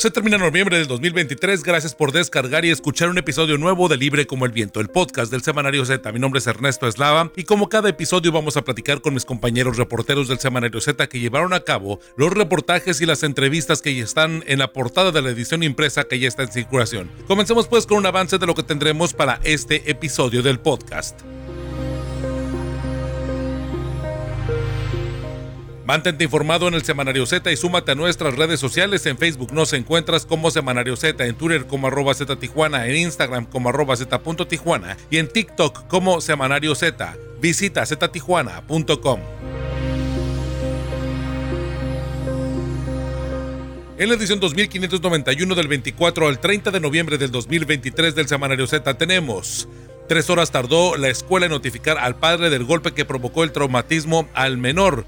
Se termina noviembre del 2023. Gracias por descargar y escuchar un episodio nuevo de Libre como el Viento, el podcast del Semanario Z. Mi nombre es Ernesto Eslava y como cada episodio vamos a platicar con mis compañeros reporteros del Semanario Z que llevaron a cabo los reportajes y las entrevistas que ya están en la portada de la edición impresa que ya está en circulación. Comencemos pues con un avance de lo que tendremos para este episodio del podcast. Mantente informado en el Semanario Z y súmate a nuestras redes sociales. En Facebook nos encuentras como Semanario Z, en Twitter como arroba Z Tijuana, en Instagram como arroba Z Tijuana y en TikTok como Semanario Z. Visita ztijuana.com. En la edición 2591 del 24 al 30 de noviembre del 2023 del Semanario Z tenemos Tres horas tardó la escuela en notificar al padre del golpe que provocó el traumatismo al menor.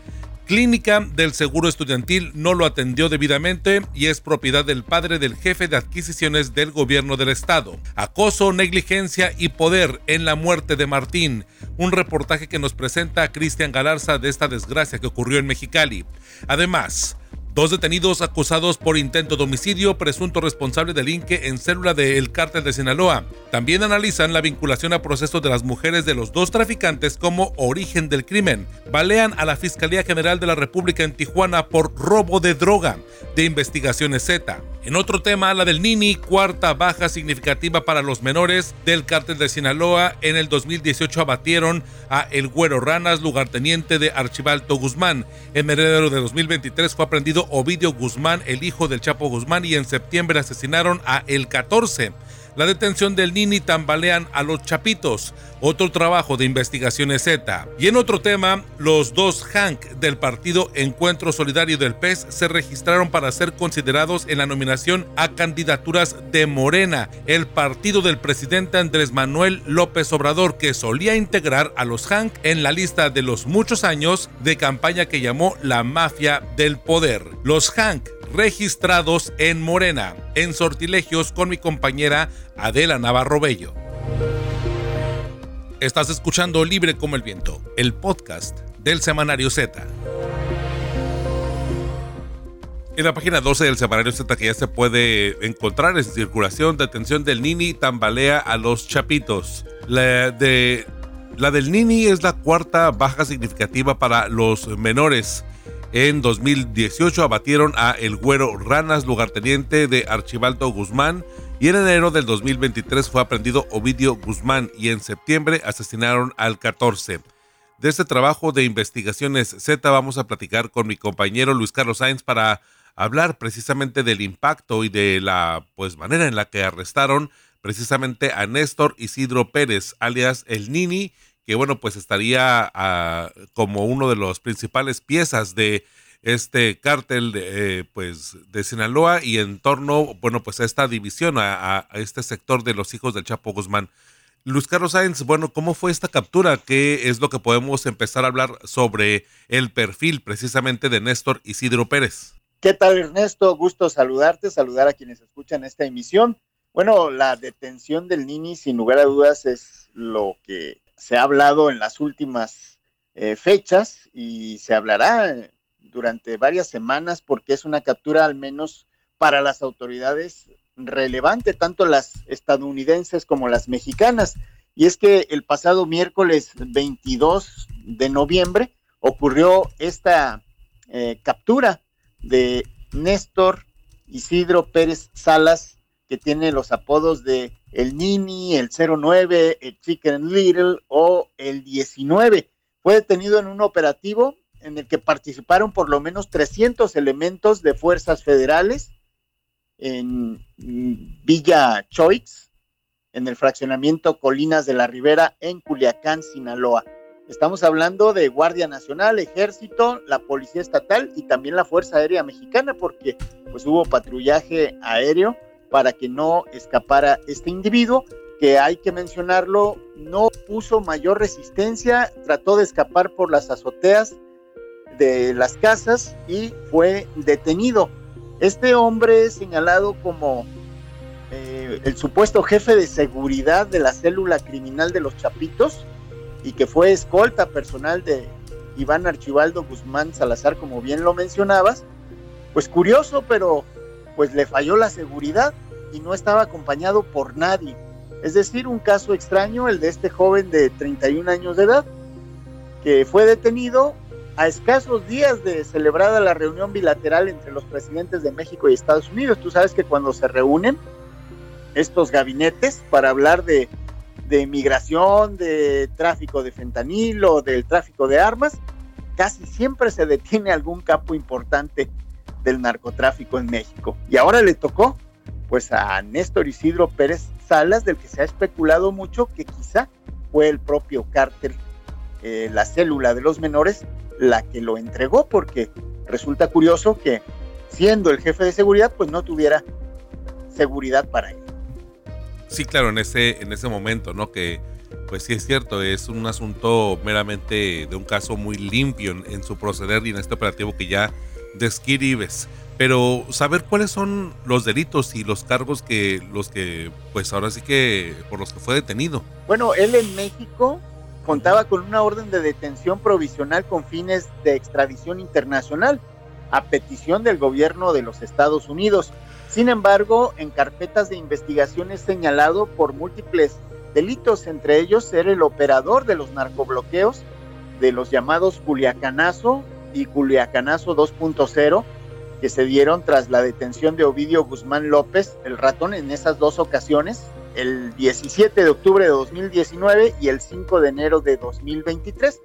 Clínica del Seguro Estudiantil no lo atendió debidamente y es propiedad del padre del jefe de adquisiciones del gobierno del estado. Acoso, negligencia y poder en la muerte de Martín. Un reportaje que nos presenta Cristian Galarza de esta desgracia que ocurrió en Mexicali. Además, Dos detenidos acusados por intento de homicidio, presunto responsable del Inque en célula del cártel de Sinaloa. También analizan la vinculación a procesos de las mujeres de los dos traficantes como origen del crimen. Balean a la Fiscalía General de la República en Tijuana por robo de droga de investigaciones Z. En otro tema, la del Nini, cuarta baja significativa para los menores del cártel de Sinaloa. En el 2018 abatieron a El Güero Ranas, lugarteniente de Archibalto Guzmán. En enero de 2023 fue aprendido Ovidio Guzmán, el hijo del Chapo Guzmán, y en septiembre asesinaron a El 14 la detención del Nini tambalean a los Chapitos, otro trabajo de investigaciones Z. Y en otro tema, los dos Hank del partido Encuentro Solidario del PES se registraron para ser considerados en la nominación a candidaturas de Morena, el partido del presidente Andrés Manuel López Obrador, que solía integrar a los Hank en la lista de los muchos años de campaña que llamó la mafia del poder. Los Hank registrados en Morena, en sortilegios con mi compañera Adela Navarro Bello. Estás escuchando Libre como el Viento, el podcast del Semanario Z. En la página 12 del Semanario Z que ya se puede encontrar en circulación, detención del Nini tambalea a los chapitos. La, la del Nini es la cuarta baja significativa para los menores en 2018 abatieron a El Güero Ranas, lugarteniente de Archibaldo Guzmán, y en enero del 2023 fue aprendido Ovidio Guzmán y en septiembre asesinaron al 14. De este trabajo de investigaciones Z vamos a platicar con mi compañero Luis Carlos Sáenz para hablar precisamente del impacto y de la pues manera en la que arrestaron precisamente a Néstor Isidro Pérez, alias El Nini, que bueno, pues estaría ah, como uno de los principales piezas de este cártel de, eh, pues de Sinaloa y en torno, bueno, pues a esta división, a, este sector de los hijos del Chapo Guzmán. Luis Carlos Sáenz, bueno, ¿cómo fue esta captura? ¿Qué es lo que podemos empezar a hablar sobre el perfil precisamente de Néstor Isidro Pérez? ¿Qué tal, Ernesto? Gusto saludarte, saludar a quienes escuchan esta emisión. Bueno, la detención del Nini, sin lugar a dudas, es lo que se ha hablado en las últimas eh, fechas y se hablará durante varias semanas porque es una captura al menos para las autoridades relevante, tanto las estadounidenses como las mexicanas. Y es que el pasado miércoles 22 de noviembre ocurrió esta eh, captura de Néstor Isidro Pérez Salas, que tiene los apodos de el Nini, el 09, el Chicken Little o el 19. Fue detenido en un operativo en el que participaron por lo menos 300 elementos de fuerzas federales en Villa Choix, en el fraccionamiento Colinas de la Ribera, en Culiacán, Sinaloa. Estamos hablando de Guardia Nacional, Ejército, la Policía Estatal y también la Fuerza Aérea Mexicana, porque pues hubo patrullaje aéreo para que no escapara este individuo, que hay que mencionarlo, no puso mayor resistencia, trató de escapar por las azoteas de las casas y fue detenido. Este hombre es señalado como eh, el supuesto jefe de seguridad de la célula criminal de los Chapitos y que fue escolta personal de Iván Archibaldo Guzmán Salazar, como bien lo mencionabas. Pues curioso, pero pues le falló la seguridad y no estaba acompañado por nadie. Es decir, un caso extraño, el de este joven de 31 años de edad, que fue detenido a escasos días de celebrada la reunión bilateral entre los presidentes de México y Estados Unidos. Tú sabes que cuando se reúnen estos gabinetes para hablar de, de migración, de tráfico de fentanilo, del tráfico de armas, casi siempre se detiene algún capo importante del narcotráfico en México. Y ahora le tocó pues a Néstor Isidro Pérez Salas, del que se ha especulado mucho que quizá fue el propio cártel, eh, la célula de los menores, la que lo entregó, porque resulta curioso que siendo el jefe de seguridad, pues no tuviera seguridad para él. Sí, claro, en ese, en ese momento, ¿no? Que pues sí es cierto, es un asunto meramente de un caso muy limpio en, su proceder y en este operativo que ya describes. Pero saber cuáles son los delitos y los cargos que los que pues ahora sí que por los que fue detenido. Bueno, él en México contaba con una orden de detención provisional con fines de extradición internacional a petición del gobierno de los Estados Unidos. Sin embargo, en carpetas de investigación es señalado por múltiples delitos, entre ellos ser el operador de los narcobloqueos de los llamados Culiacanazo y Culiacanazo 2.0 que se dieron tras la detención de Ovidio Guzmán López, el ratón, en esas dos ocasiones, el 17 de octubre de 2019 y el 5 de enero de 2023,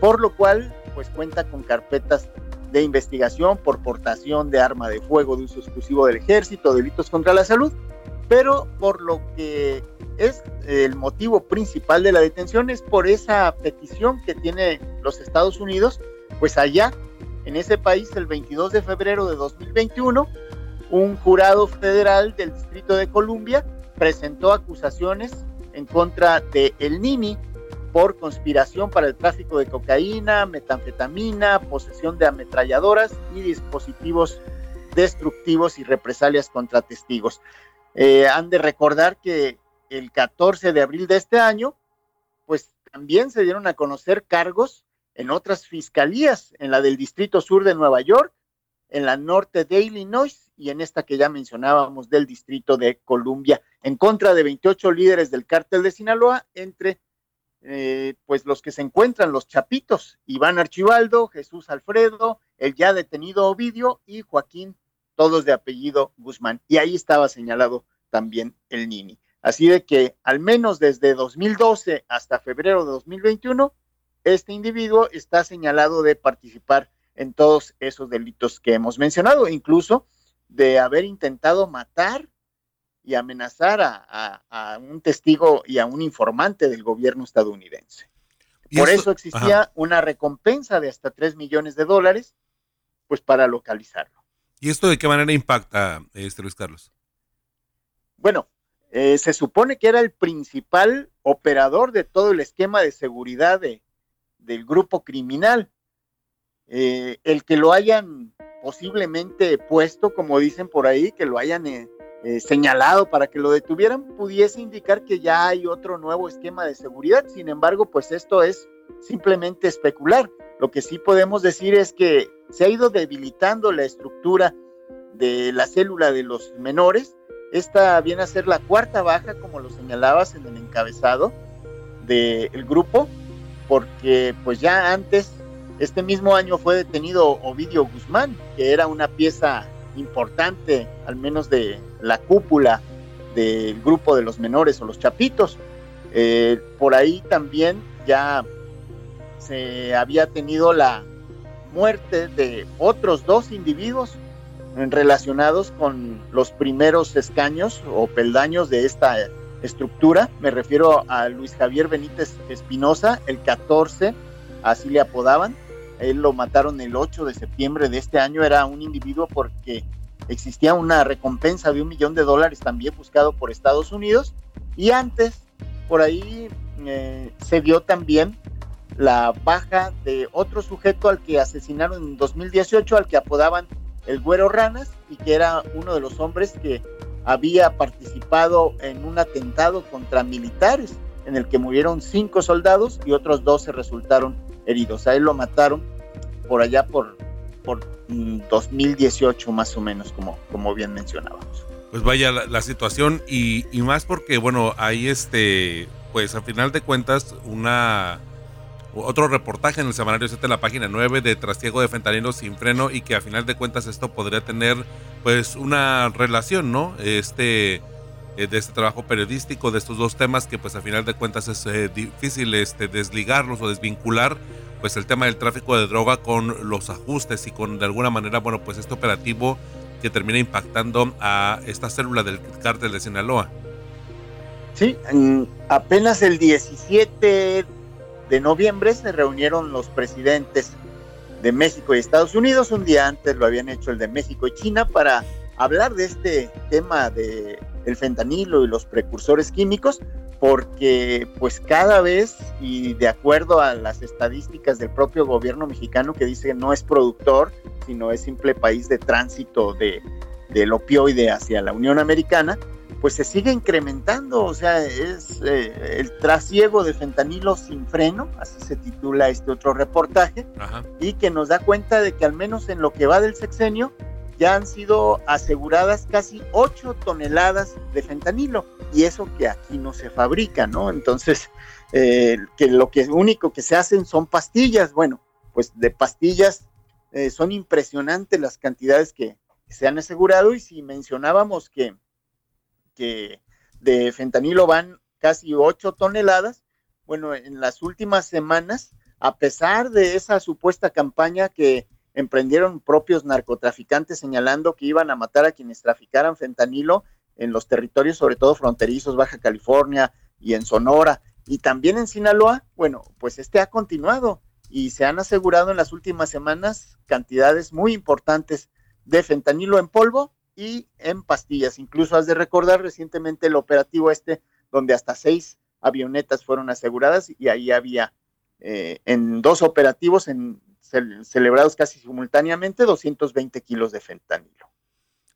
por lo cual pues cuenta con carpetas de investigación por portación de arma de fuego de uso exclusivo del ejército, delitos contra la salud, pero por lo que es el motivo principal de la detención es por esa petición que tiene los Estados Unidos, pues allá en ese país el 22 de febrero de 2021, un jurado federal del Distrito de Columbia presentó acusaciones en contra de El Nini por conspiración para el tráfico de cocaína, metanfetamina, posesión de ametralladoras y dispositivos destructivos y represalias contra testigos. Eh, han de recordar que el 14 de abril de este año, pues también se dieron a conocer cargos en otras fiscalías, en la del Distrito Sur de Nueva York, en la norte de Illinois y en esta que ya mencionábamos del Distrito de Columbia, en contra de 28 líderes del cártel de Sinaloa, entre eh, pues los que se encuentran los chapitos, Iván Archibaldo, Jesús Alfredo, el ya detenido Ovidio y Joaquín, todos de apellido Guzmán. Y ahí estaba señalado también el Nini. Así de que al menos desde 2012 hasta febrero de 2021, este individuo está señalado de participar en todos esos delitos que hemos mencionado, incluso de haber intentado matar y amenazar a, un testigo y a un informante del gobierno estadounidense. Por eso, existía una recompensa de hasta 3 millones de dólares, pues para localizarlo. ¿Y esto de qué manera impacta, este Luis Carlos? Bueno, eh, se supone que era el principal operador de todo el esquema de seguridad de, del grupo criminal. Eh, el que lo hayan posiblemente puesto, como dicen por ahí, que lo hayan eh, eh, señalado para que lo detuvieran, pudiese indicar que ya hay otro nuevo esquema de seguridad. Sin embargo, pues esto es simplemente especular. Lo que sí podemos decir es que se ha ido debilitando la estructura de la célula de los menores. Esta viene a ser la cuarta baja, como lo señalabas en el encabezado del grupo, porque pues ya antes, este mismo año fue detenido Ovidio Guzmán, que era una pieza importante, al menos de la cúpula del grupo de los menores o los chapitos. Eh, por ahí también ya se había tenido la muerte de otros dos individuos relacionados con los primeros escaños o peldaños de esta estructura. Me refiero a Luis Javier Benítez Espinosa, el 14, así le apodaban. Él lo mataron el 8 de septiembre de este año. Era un individuo porque existía una recompensa de un millón de dólares también buscado por Estados Unidos. Y antes, por ahí eh, se dio también la baja de otro sujeto al que asesinaron en 2018, al que apodaban el Güero Ranas, y que era uno de los hombres que había participado en un atentado contra militares en el que murieron cinco soldados y otros 12 resultaron heridos. A él lo mataron por allá por por 2018 mm, más o menos, como, como bien mencionábamos. Pues vaya la, situación y, y, más porque, bueno, hay este, pues a final de cuentas, una otro reportaje en el semanario 7 la página 9 de trasiego de fentanilo sin freno y que a final de cuentas esto podría tener pues una relación, ¿no? Este eh, de este trabajo periodístico de estos dos temas que pues a final de cuentas es eh, difícil este desligarlos o desvincular pues el tema del tráfico de droga con los ajustes y con de alguna manera bueno pues este operativo que termina impactando a esta célula del cártel de Sinaloa. Sí, apenas el 17 de noviembre se reunieron los presidentes de México y Estados Unidos. Un día antes lo habían hecho el de México y China para hablar de este tema de el fentanilo y los precursores químicos, porque pues cada vez y de acuerdo a las estadísticas del propio gobierno mexicano que dice que no es productor, sino es simple país de tránsito de, del opioide hacia la Unión Americana, pues se sigue incrementando, o sea, es eh, el trasiego de fentanilo sin freno, así se titula este otro reportaje, y que nos da cuenta de que al menos en lo que va del sexenio ya han sido aseguradas casi 8 toneladas de fentanilo, y eso que aquí no se fabrica, ¿no? Entonces, eh, que lo que único que se hacen son pastillas, bueno, pues de pastillas eh, son impresionantes las cantidades que se han asegurado, y si mencionábamos que que de fentanilo van casi 8 toneladas. Bueno, en las últimas semanas, a pesar de esa supuesta campaña que emprendieron propios narcotraficantes señalando que iban a matar a quienes traficaran fentanilo en los territorios, sobre todo fronterizos, Baja California y en Sonora, y también en Sinaloa, bueno, pues este ha continuado y se han asegurado en las últimas semanas cantidades muy importantes de fentanilo en polvo y en pastillas. Incluso has de recordar recientemente el operativo este, donde hasta seis avionetas fueron aseguradas y ahí había eh, en dos operativos celebrados casi simultáneamente 220 kilos de fentanilo.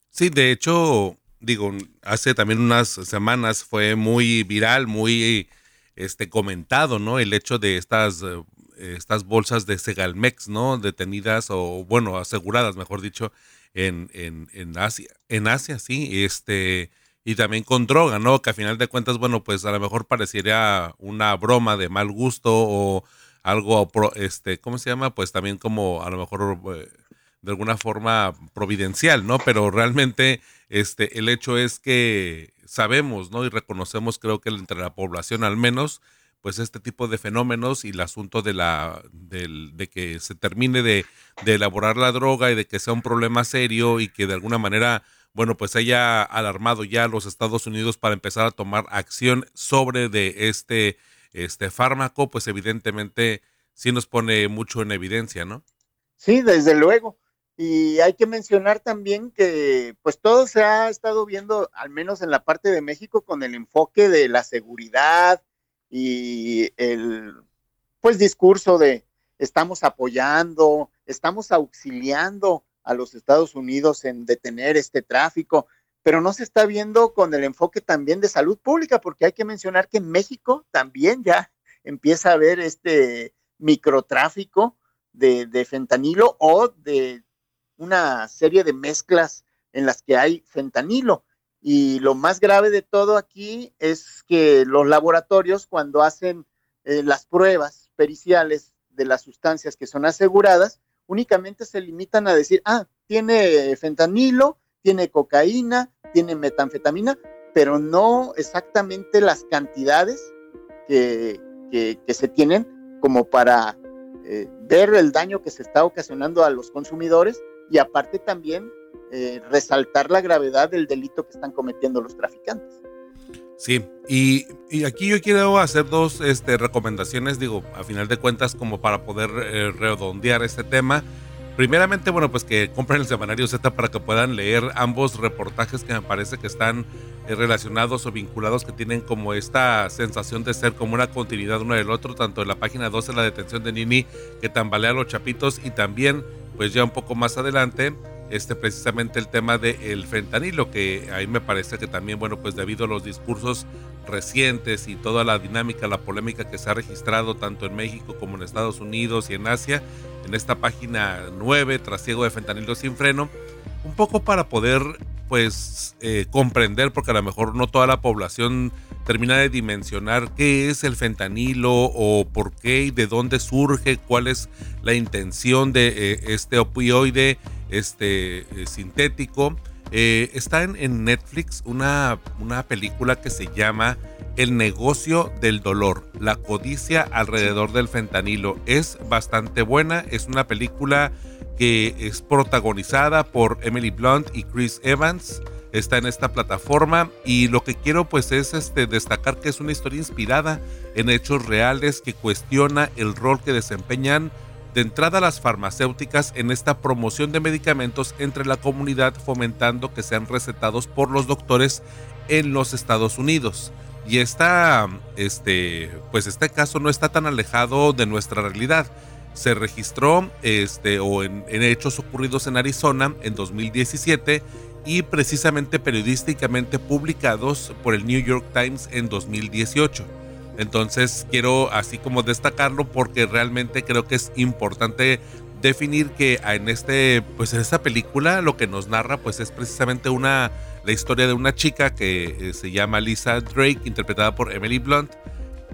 Sí, de hecho, digo, hace también unas semanas fue muy viral, muy este comentado, ¿no? El hecho de estas eh, estas bolsas de Segalmex, ¿no? Detenidas o bueno, aseguradas, mejor dicho, en, en, en Asia, en Asia, sí, este, y también con droga, ¿no? Que a final de cuentas, bueno, pues a lo mejor parecería una broma de mal gusto o algo, este, ¿cómo se llama? Pues también como a lo mejor eh, de alguna forma providencial, ¿no? Pero realmente, este, el hecho es que sabemos, ¿no? Y reconocemos, creo que entre la población al menos, pues este tipo de fenómenos y el asunto de la de que se termine de, elaborar la droga y de que sea un problema serio y que de alguna manera bueno pues haya alarmado ya a los Estados Unidos para empezar a tomar acción sobre de este este fármaco pues evidentemente sí nos pone mucho en evidencia no sí desde luego. Y hay que mencionar también que pues todo se ha estado viendo al menos en la parte de México con el enfoque de la seguridad y el pues discurso de estamos apoyando, estamos auxiliando a los Estados Unidos en detener este tráfico, pero no se está viendo con el enfoque también de salud pública, porque hay que mencionar que en México también ya empieza a haber este microtráfico de, de fentanilo o de una serie de mezclas en las que hay fentanilo. Y lo más grave de todo aquí es que los laboratorios cuando hacen eh, las pruebas periciales de las sustancias que son aseguradas, únicamente se limitan a decir, ah, tiene fentanilo, tiene cocaína, tiene metanfetamina, pero no exactamente las cantidades que, se tienen como para eh, ver el daño que se está ocasionando a los consumidores y aparte también eh, resaltar la gravedad del delito que están cometiendo los traficantes. Sí, y, aquí yo quiero hacer dos este, recomendaciones, digo, a final de cuentas, como para poder eh, redondear este tema. Primeramente, bueno, pues que compren el semanario Z para que puedan leer ambos reportajes que me parece que están eh, relacionados o vinculados, que tienen como esta sensación de ser como una continuidad uno del otro, tanto en la página 12, la detención de Nini, que tambalea a los chapitos, y también, pues ya un poco más adelante, este, precisamente el tema del fentanilo, que ahí me parece que también, bueno, pues debido a los discursos recientes y toda la dinámica, la polémica que se ha registrado tanto en México como en Estados Unidos y en Asia, en esta página 9, Trasiego de Fentanilo sin freno, un poco para poder pues eh, comprender, porque a lo mejor no toda la población termina de dimensionar qué es el fentanilo o por qué y de dónde surge, cuál es la intención de eh, este opioide este, eh, sintético. está en, Netflix una, una película que se llama El negocio del dolor, la codicia alrededor del fentanilo. Es bastante buena, es una película que es protagonizada por Emily Blunt y Chris Evans. Está en esta plataforma y lo que quiero pues es este, destacar que es una historia inspirada en hechos reales que cuestiona el rol que desempeñan de entrada las farmacéuticas en esta promoción de medicamentos entre la comunidad fomentando que sean recetados por los doctores en los Estados Unidos. Y esta, este, pues este caso no está tan alejado de nuestra realidad se registró este, o en, hechos ocurridos en Arizona en 2017 y precisamente periodísticamente publicados por el New York Times en 2018. Entonces quiero así como destacarlo porque realmente creo que es importante definir que en este pues en esta película lo que nos narra pues es precisamente una la historia de una chica que eh, se llama Lisa Drake interpretada por Emily Blunt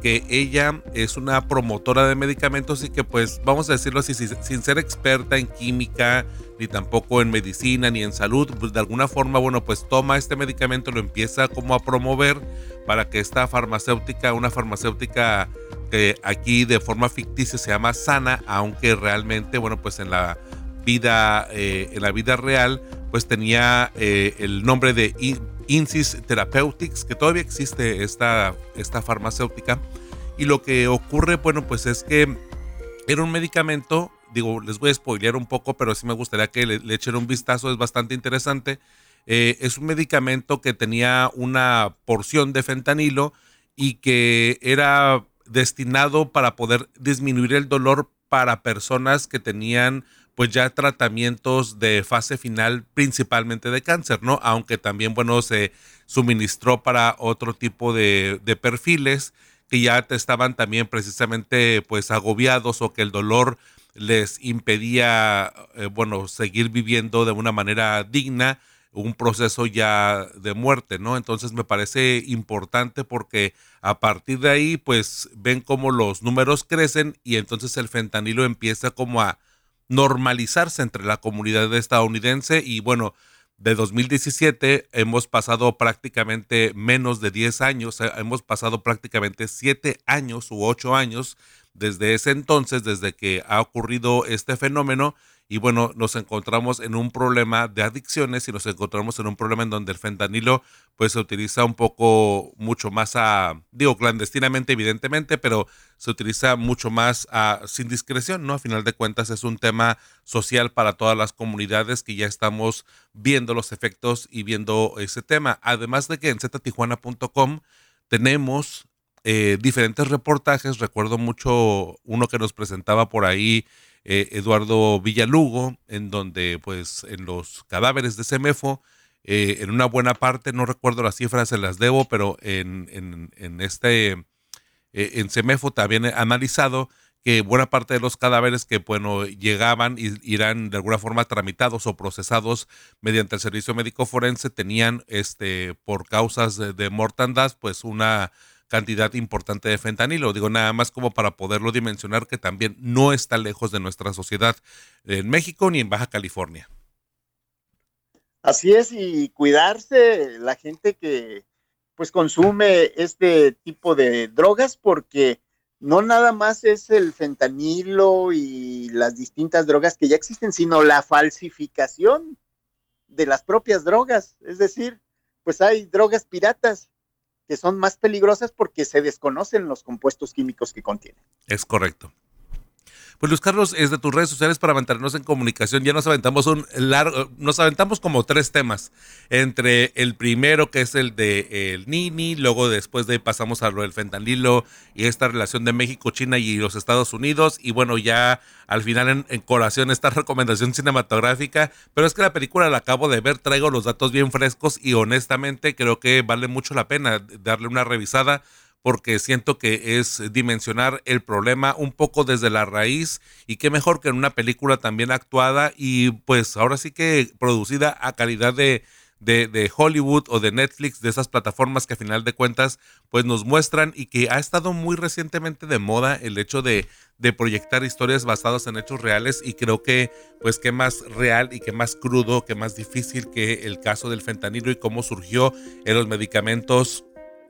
que ella es una promotora de medicamentos y que pues vamos a decirlo así, sin ser experta en química, ni tampoco en medicina, ni en salud, pues de alguna forma, bueno, pues toma este medicamento, lo empieza como a promover para que esta farmacéutica, una farmacéutica que aquí de forma ficticia se llama Sana, aunque realmente, bueno, pues en la vida, eh, en la vida real, pues tenía eh, el nombre de Insys Therapeutics, que todavía existe esta, esta farmacéutica. Y lo que ocurre, bueno, pues es que era un medicamento, digo, les voy a spoilear un poco, pero sí me gustaría que le, echen un vistazo, es bastante interesante. Eh, es un medicamento que tenía una porción de fentanilo y que era destinado para poder disminuir el dolor para personas que tenían pues ya tratamientos de fase final principalmente de cáncer, ¿no? Aunque también, bueno, se suministró para otro tipo de, perfiles que ya estaban también precisamente pues agobiados o que el dolor les impedía, eh, bueno, seguir viviendo de una manera digna, un proceso ya de muerte, ¿no? Entonces me parece importante porque a partir de ahí, pues ven cómo los números crecen y entonces el fentanilo empieza como a normalizarse entre la comunidad estadounidense y bueno, de 2017 hemos pasado prácticamente menos de 10 años, eh, hemos pasado prácticamente 7 años u 8 años desde ese entonces, desde que ha ocurrido este fenómeno y bueno, nos encontramos en un problema de adicciones y nos encontramos en un problema en donde el fentanilo pues se utiliza un poco mucho más a, digo clandestinamente evidentemente, pero se utiliza mucho más a, sin discreción, ¿no? A final de cuentas es un tema social para todas las comunidades que ya estamos viendo los efectos y viendo ese tema. Además de que en ztijuana.com tenemos eh, diferentes reportajes, recuerdo mucho uno que nos presentaba por ahí eh, Eduardo Villalugo, en donde pues en los cadáveres de Semefo, eh, en una buena parte, no recuerdo las cifras, se las debo, pero en, en, este, eh, en Semefo también he analizado que buena parte de los cadáveres que bueno llegaban y irán de alguna forma tramitados o procesados mediante el servicio médico forense tenían este por causas de, de mortandad pues una cantidad importante de fentanilo. Digo, nada más como para poderlo dimensionar que también no está lejos de nuestra sociedad en México ni en Baja California. Así es, y cuidarse la gente que pues consume este tipo de drogas porque no nada más es el fentanilo y las distintas drogas que ya existen, sino la falsificación de las propias drogas. Es decir, pues hay drogas piratas que son más peligrosas porque se desconocen los compuestos químicos que contienen. Es correcto. Pues Luis Carlos, es de tus redes sociales para mantenernos en comunicación. Ya nos aventamos un largo, nos aventamos como tres temas. Entre el primero, que es el de el Nini, luego después de pasamos a lo del fentanilo y esta relación de México, China y los Estados Unidos. Y bueno, ya al final en, en colación esta recomendación cinematográfica. Pero es que la película la acabo de ver, traigo los datos bien frescos y honestamente creo que vale mucho la pena darle una revisada porque siento que es dimensionar el problema un poco desde la raíz y qué mejor que en una película también actuada y pues ahora sí que producida a calidad de, de, Hollywood o de Netflix, de esas plataformas que a final de cuentas pues nos muestran y que ha estado muy recientemente de moda el hecho de, de proyectar historias basadas en hechos reales y creo que pues qué más real y qué más crudo, qué más difícil que el caso del fentanilo y cómo surgió en los medicamentos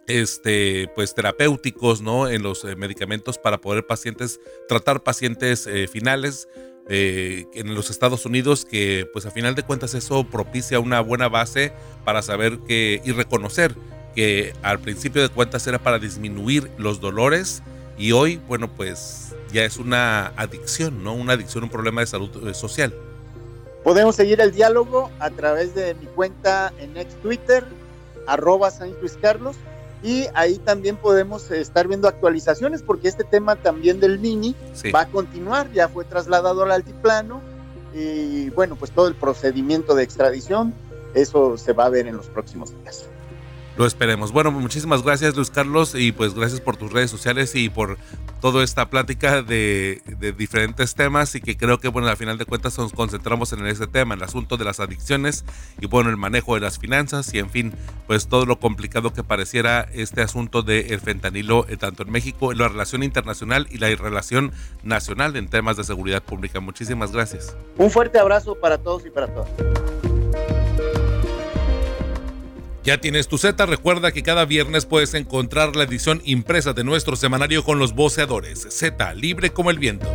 este, pues terapéuticos, ¿no? En los eh, medicamentos para poder pacientes, tratar pacientes eh, finales eh, en los Estados Unidos, que pues a final de cuentas eso propicia una buena base para saber que y reconocer que al principio de cuentas era para disminuir los dolores y hoy, bueno, pues ya es una adicción, ¿no? Una adicción, un problema de salud social. Podemos seguir el diálogo a través de mi cuenta en ex Twitter, arroba San Luis y ahí también podemos estar viendo actualizaciones porque este tema también del Mini va a continuar, ya fue trasladado al altiplano y bueno, pues todo el procedimiento de extradición, eso se va a ver en los próximos días. Lo esperemos. Bueno, muchísimas gracias Luis Carlos y pues gracias por tus redes sociales y por toda esta plática de, diferentes temas y que creo que bueno, al final de cuentas nos concentramos en ese tema, en el asunto de las adicciones y bueno, el manejo de las finanzas y en fin, pues todo lo complicado que pareciera este asunto del fentanilo eh, tanto en México, en la relación internacional y la relación nacional en temas de seguridad pública. Muchísimas gracias. Un fuerte abrazo para todos y para todas. Ya tienes tu Z, recuerda que cada viernes puedes encontrar la edición impresa de nuestro semanario con los voceadores. Z, libre como el viento.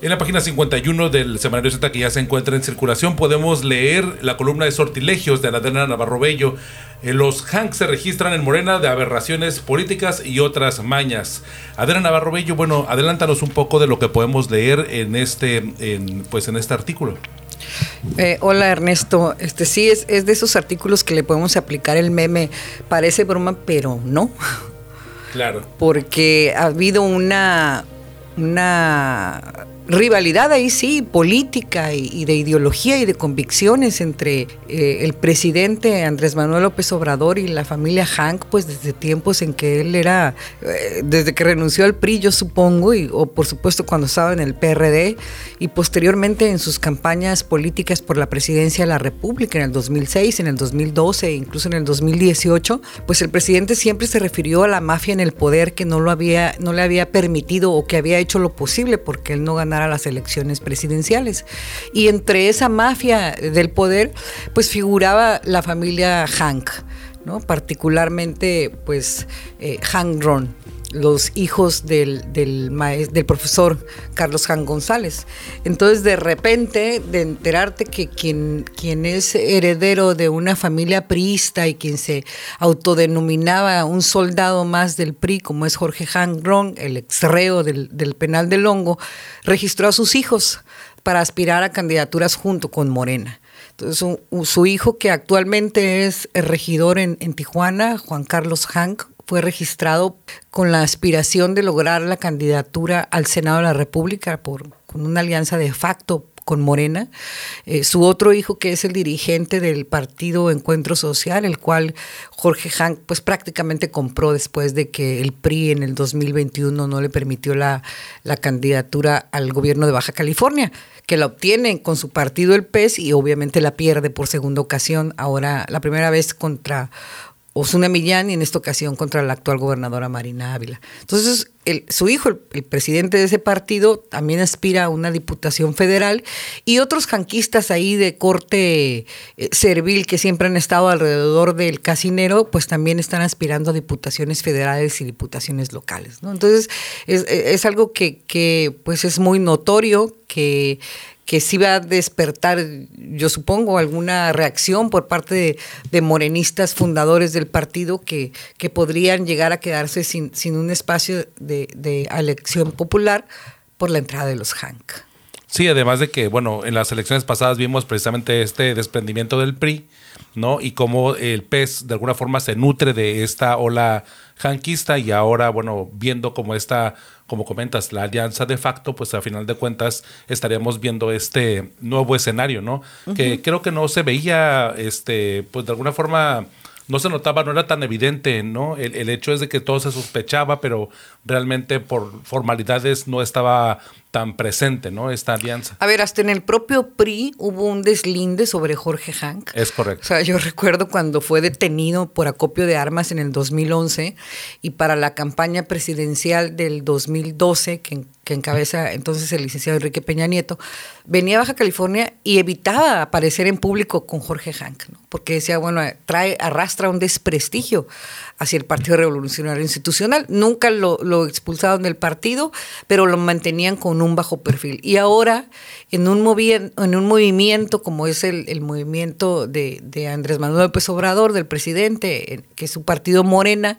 En la página 51 del semanario Z que ya se encuentra en circulación podemos leer la columna de sortilegios de Adriana Navarro Bello. Eh, los Hanks se registran en Morena de aberraciones políticas y otras mañas. Adriana Navarro Bello, bueno, adelántanos un poco de lo que podemos leer en este, pues en este artículo. Eh, hola Ernesto, este sí es, es de esos artículos que le podemos aplicar el meme, parece broma, pero no. Claro. Porque ha habido una, una rivalidad ahí sí, política y, de ideología y de convicciones entre eh, el presidente Andrés Manuel López Obrador y la familia Hank, pues desde tiempos en que él era, eh, desde que renunció al PRI, yo supongo, y, o por supuesto cuando estaba en el PRD, y posteriormente en sus campañas políticas por la presidencia de la República en el 2006, en el 2012, incluso en el 2018, pues el presidente siempre se refirió a la mafia en el poder que no lo había, no le había permitido o que había hecho lo posible porque él no ganaba a las elecciones presidenciales. Y entre esa mafia del poder, pues figuraba la familia Hank, ¿no? particularmente pues eh, Hank Ron los hijos del, del, del profesor Carlos Jan González. Entonces, de repente, de enterarte que quien, quien es heredero de una familia priista y quien se autodenominaba un soldado más del PRI, como es Jorge Jan Ron, el exreo del, del penal de Longo, registró a sus hijos para aspirar a candidaturas junto con Morena. Entonces, su, hijo, que actualmente es regidor en, en Tijuana, Juan Carlos Hank, fue registrado con la aspiración de lograr la candidatura al Senado de la República por, con una alianza de facto con Morena. Eh, su otro hijo, que es el dirigente del partido Encuentro Social, el cual Jorge Hank pues prácticamente compró después de que el PRI en el 2021 no le permitió la, la candidatura al gobierno de Baja California, que la obtiene con su partido el PES y obviamente la pierde por segunda ocasión, ahora la primera vez contra Osuna Millán y en esta ocasión contra la actual gobernadora Marina Ávila. Entonces, su hijo, el, presidente de ese partido, también aspira a una diputación federal y otros janquistas ahí de corte eh, servil que siempre han estado alrededor del casinero, pues también están aspirando a diputaciones federales y diputaciones locales. Entonces, es, algo que, que pues es muy notorio que que sí va a despertar, yo supongo, alguna reacción por parte de, morenistas fundadores del partido que, que, podrían llegar a quedarse sin, sin un espacio de, de, elección popular por la entrada de los Hank. Sí, además de que, bueno, en las elecciones pasadas vimos precisamente este desprendimiento del PRI, ¿no? Y cómo el PES de alguna forma se nutre de esta ola janquista y ahora, bueno, viendo como esta, como comentas, la alianza de facto, pues a final de cuentas estaríamos viendo este nuevo escenario, ¿no? Que creo que no se veía, este, pues de alguna forma no se notaba, no era tan evidente, ¿no? El, el, hecho es de que todo se sospechaba, pero realmente por formalidades no estaba tan presente, ¿no? Esta alianza. A ver, hasta en el propio PRI hubo un deslinde sobre Jorge Hank. Es correcto. O sea, yo recuerdo cuando fue detenido por acopio de armas en el 2011 y para la campaña presidencial del 2012, que, que encabeza entonces el licenciado Enrique Peña Nieto, venía a Baja California y evitaba aparecer en público con Jorge Hank, ¿no? porque decía, bueno, trae, arrastra un desprestigio hacia el Partido Revolucionario Institucional. Nunca lo, lo expulsaron del partido, pero lo mantenían con un bajo perfil. Y ahora, en un, en un movimiento como es el, movimiento de, de, Andrés Manuel López Obrador, del presidente, que es su partido Morena,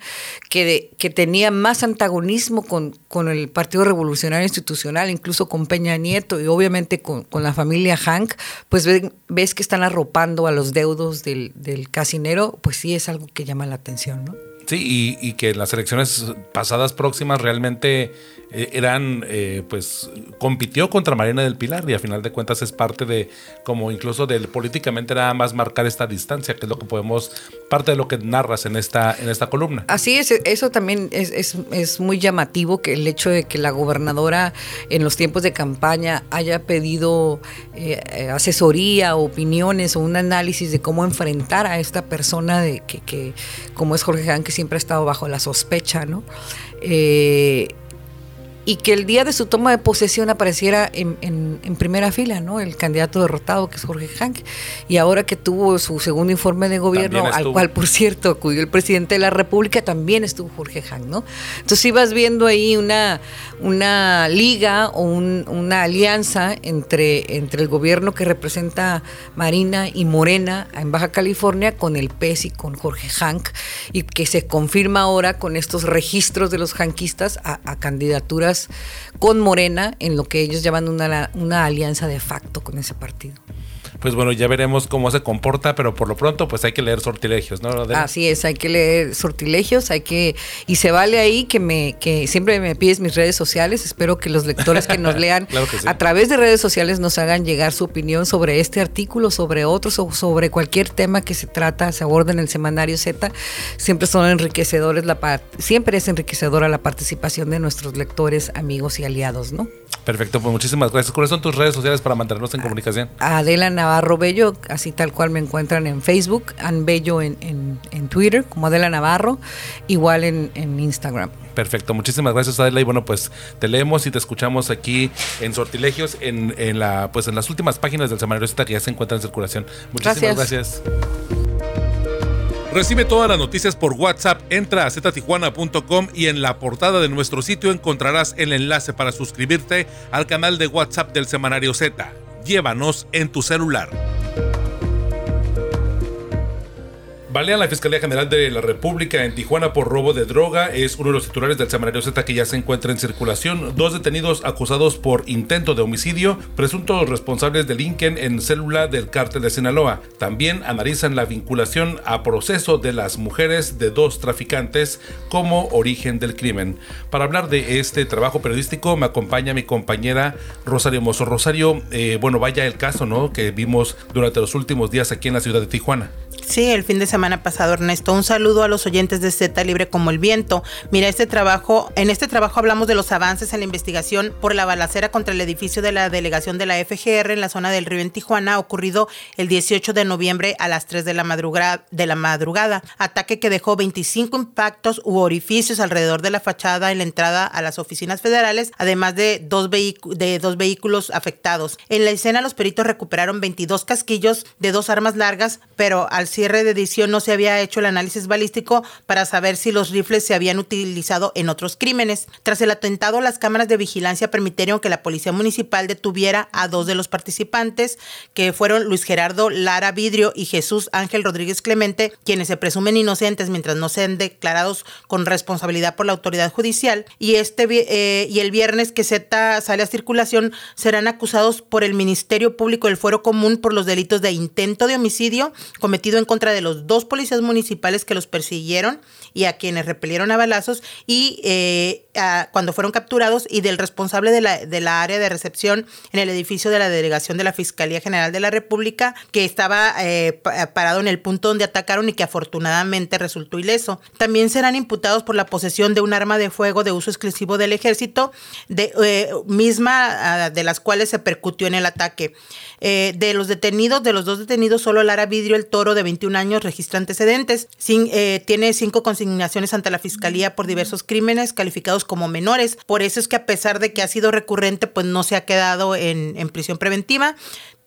que, de, que tenía más antagonismo con, con el Partido Revolucionario Institucional, incluso con Peña Nieto y obviamente con, la familia Hank, pues ves, ves, que están arropando a los deudos del, del casinero, pues sí es algo que llama la atención, ¿no? Sí, y, y, que las elecciones pasadas próximas realmente eh, eran, eh, pues, compitió contra Marina del Pilar y a final de cuentas es parte de, como incluso del políticamente nada más marcar esta distancia, que es lo que podemos, parte de lo que narras en esta, en esta columna. Así es, eso también es, es, es muy llamativo que el hecho de que la gobernadora en los tiempos de campaña haya pedido eh, asesoría, opiniones o un análisis de cómo enfrentar a esta persona de que, que como es Jorge Jan, que siempre ha estado bajo la sospecha, ¿no? Eh, y que el día de su toma de posesión apareciera en, en, en, primera fila, ¿no? El candidato derrotado, que es Jorge Hank. Y ahora que tuvo su segundo informe de gobierno, al cual, por cierto, acudió el presidente de la República, también estuvo Jorge Hank, ¿no? Entonces ibas viendo ahí una, una liga o un, una alianza entre, entre el gobierno que representa Marina y Morena en Baja California con el PES y con Jorge Hank, y que se confirma ahora con estos registros de los hanquistas a, a candidaturas con Morena en lo que ellos llaman una, alianza de facto con ese partido pues bueno, ya veremos cómo se comporta, pero por lo pronto pues hay que leer sortilegios, ¿no? Adela? Así es, hay que leer sortilegios, hay que, y se vale ahí que me, que siempre me pides mis redes sociales, espero que los lectores que nos lean claro que sí. a través de redes sociales nos hagan llegar su opinión sobre este artículo, sobre otros o sobre cualquier tema que se trata, se aborda en el semanario Z, siempre son enriquecedores, la siempre es enriquecedora la participación de nuestros lectores, amigos y aliados, ¿no? Perfecto, pues muchísimas gracias. ¿Cuáles son tus redes sociales para mantenernos en comunicación? Adela Navarro Bello, así tal cual me encuentran en Facebook, An Bello en, en, en, Twitter, como Adela Navarro, igual en, en, Instagram. Perfecto, muchísimas gracias Adela y bueno pues te leemos y te escuchamos aquí en Sortilegios en, en la pues en las últimas páginas del semanario Z que ya se encuentran en circulación. Muchísimas gracias. gracias. Recibe todas las noticias por WhatsApp, entra a ztijuana.com y en la portada de nuestro sitio encontrarás el enlace para suscribirte al canal de WhatsApp del Semanario Z. Llévanos en tu celular. Balean la Fiscalía General de la República en Tijuana por robo de droga. Es uno de los titulares del semanario Z que ya se encuentra en circulación. Dos detenidos acusados por intento de homicidio, presuntos responsables del Inquen en célula del cártel de Sinaloa. También analizan la vinculación a proceso de las mujeres de dos traficantes como origen del crimen. Para hablar de este trabajo periodístico me acompaña mi compañera Rosario Mozo. Rosario, eh, bueno, vaya el caso, ¿no? Que vimos durante los últimos días aquí en la ciudad de Tijuana. Sí, el fin de semana pasado, Ernesto. Un saludo a los oyentes de Z Libre como el Viento. Mira, este trabajo, en este trabajo hablamos de los avances en la investigación por la balacera contra el edificio de la delegación de la FGR en la zona del río en Tijuana, ocurrido el 18 de noviembre a las 3 de la madrugada. De la madrugada. Ataque que dejó 25 impactos u orificios alrededor de la fachada en la entrada a las oficinas federales, además de dos, de dos vehículos afectados. En la escena, los peritos recuperaron 22 casquillos de dos armas largas, pero al cierre de edición no se había hecho el análisis balístico para saber si los rifles se habían utilizado en otros crímenes. Tras el atentado, las cámaras de vigilancia permitieron que la policía municipal detuviera a dos de los participantes, que fueron Luis Gerardo Lara Vidrio y Jesús Ángel Rodríguez Clemente, quienes se presumen inocentes mientras no sean declarados con responsabilidad por la autoridad judicial. Y, este, eh, y el viernes que Z sale a circulación, serán acusados por el Ministerio Público del Fuero Común por los delitos de intento de homicidio cometido en contra de los dos policías municipales que los persiguieron y a quienes repelieron a balazos y eh, cuando fueron capturados y del responsable de la, de la área de recepción en el edificio de la delegación de la Fiscalía General de la República que estaba eh, parado en el punto donde atacaron y que afortunadamente resultó ileso. También serán imputados por la posesión de un arma de fuego de uso exclusivo del ejército, de, eh, misma de las cuales se percutió en el ataque. Eh, de los detenidos, de los dos detenidos, solo Lara Vidrio, el toro de 21 años, registra antecedentes. Sin, eh, tiene cinco consignaciones ante la fiscalía por diversos crímenes calificados como menores. Por eso es que a pesar de que ha sido recurrente, pues no se ha quedado en, en prisión preventiva.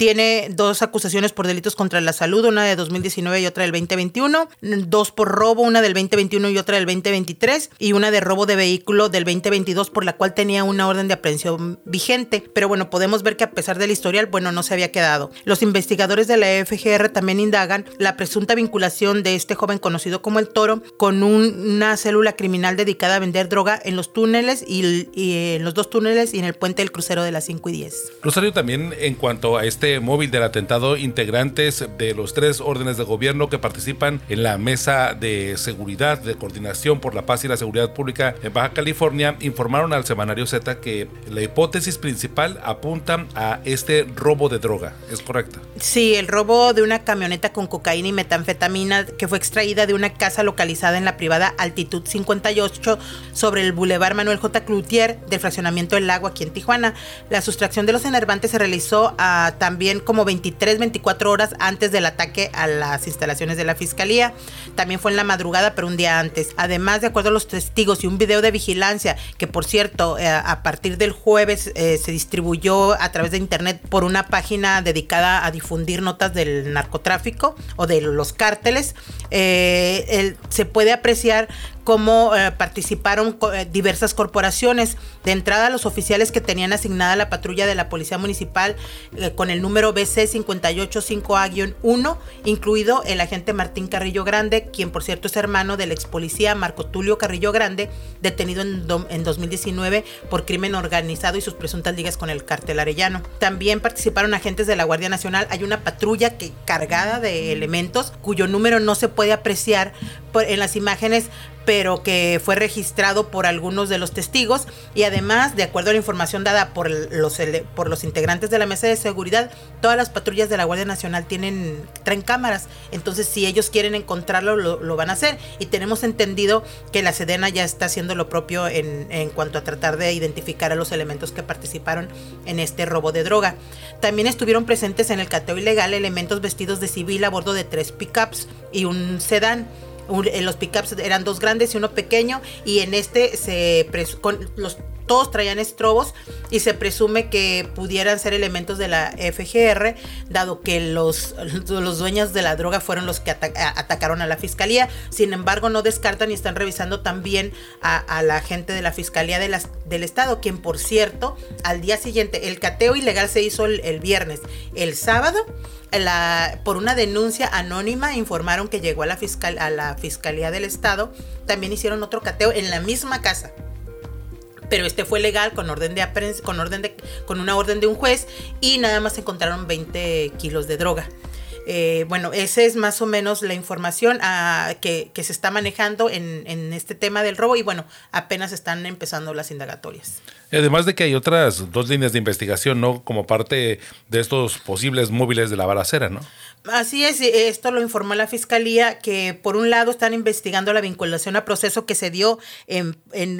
Tiene dos acusaciones por delitos contra la salud, una de 2019 y otra del 2021, dos por robo, una del 2021 y otra del 2023, y una de robo de vehículo del 2022 por la cual tenía una orden de aprehensión vigente. Pero bueno, podemos ver que a pesar del historial, bueno, no se había quedado. Los investigadores de la FGR también indagan la presunta vinculación de este joven conocido como el Toro con una célula criminal dedicada a vender droga en los túneles y, y en los dos túneles y en el puente del crucero de las 5 y 10. Rosario, también en cuanto a este móvil del atentado, integrantes de los tres órdenes de gobierno que participan en la mesa de seguridad, de coordinación por la paz y la seguridad pública en Baja California, informaron al semanario Z que la hipótesis principal apunta a este robo de droga. ¿Es correcto? Sí, el robo de una camioneta con cocaína y metanfetamina que fue extraída de una casa localizada en la privada Altitud 58 sobre el Boulevard Manuel J. Cloutier del fraccionamiento del lago aquí en Tijuana. La sustracción de los enervantes se realizó a, también como 23, 24 horas antes del ataque a las instalaciones de la fiscalía. También fue en la madrugada, pero un día antes. Además, de acuerdo a los testigos y un video de vigilancia, que por cierto, eh, a partir del jueves eh, se distribuyó a través de internet por una página dedicada a difundir notas del narcotráfico o de los cárteles, eh, se puede apreciar cómo eh, participaron eh, diversas corporaciones. De entrada, los oficiales que tenían asignada la patrulla de la Policía Municipal eh, con el número BC 585A-1, incluido el agente Martín Carrillo Grande, quien por cierto es hermano del ex policía Marco Tulio Carrillo Grande, detenido en, en 2019 por crimen organizado y sus presuntas ligas con el cartel arellano. También participaron agentes de la Guardia Nacional. Hay una patrulla que cargada de elementos cuyo número no se puede apreciar en las imágenes pero que fue registrado por algunos de los testigos y además, de acuerdo a la información dada por los, por los integrantes de la mesa de seguridad, todas las patrullas de la Guardia Nacional tienen, traen cámaras, entonces si ellos quieren encontrarlo, lo, van a hacer. Y tenemos entendido que la Sedena ya está haciendo lo propio en, en cuanto a tratar de identificar a los elementos que participaron en este robo de droga. También estuvieron presentes en el cateo ilegal elementos vestidos de civil a bordo de tres pickups y un sedán en los pickups eran dos grandes y uno pequeño y en este se con los todos traían estrobos y se presume que pudieran ser elementos de la FGR, dado que los, los dueños de la droga fueron los que atacaron a la fiscalía. Sin embargo, no descartan y están revisando también a, la gente de la fiscalía del estado, quien por cierto, al día siguiente, el cateo ilegal se hizo el, viernes. El sábado la, por una denuncia anónima informaron que llegó a la, fiscal, a la Fiscalía del Estado. También hicieron otro cateo en la misma casa pero este fue legal con orden de con orden de, con una orden de un juez y nada más encontraron 20 kilos de droga. Eh, bueno, esa es más o menos la información ah, que, se está manejando en, en, este tema del robo y bueno, apenas están empezando las indagatorias. Además de que hay otras dos líneas de investigación, ¿no? Como parte de estos posibles móviles de la balacera, ¿no? Así es, esto lo informó la fiscalía, que por un lado están investigando la vinculación a proceso que se dio en,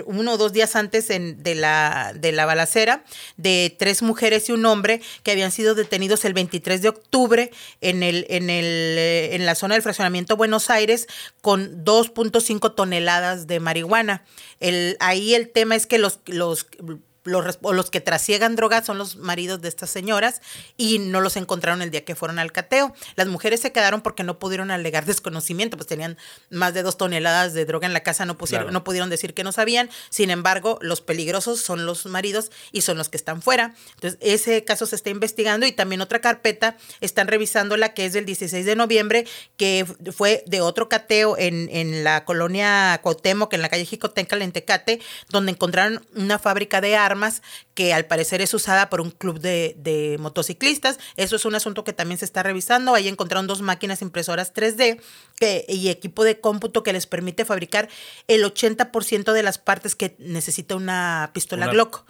uno o dos días antes de, la, de la balacera de tres mujeres y un hombre que habían sido detenidos el 23 de octubre en, el, en, el, eh, en la zona del fraccionamiento Buenos Aires con 2.5 toneladas de marihuana. El, ahí el tema es que los, los los, los que trasiegan drogas son los maridos de estas señoras y no los encontraron el día que fueron al cateo. Las mujeres se quedaron porque no pudieron alegar desconocimiento, pues tenían más de dos toneladas de droga en la casa, no, pusieron, no pudieron decir que no sabían. Sin embargo, los peligrosos son los maridos y son los que están fuera. Entonces, ese caso se está investigando y también otra carpeta están revisando la que es del 16 de noviembre, que fue de otro cateo en, en la colonia Cuauhtémoc, en la calle Jicotenca, en Tecate, donde encontraron una fábrica de armas que al parecer es usada por un club de, motociclistas. Eso es un asunto que también se está revisando. Ahí encontraron dos máquinas impresoras 3D y equipo de cómputo que les permite fabricar el 80% de las partes que necesita una pistola Glock.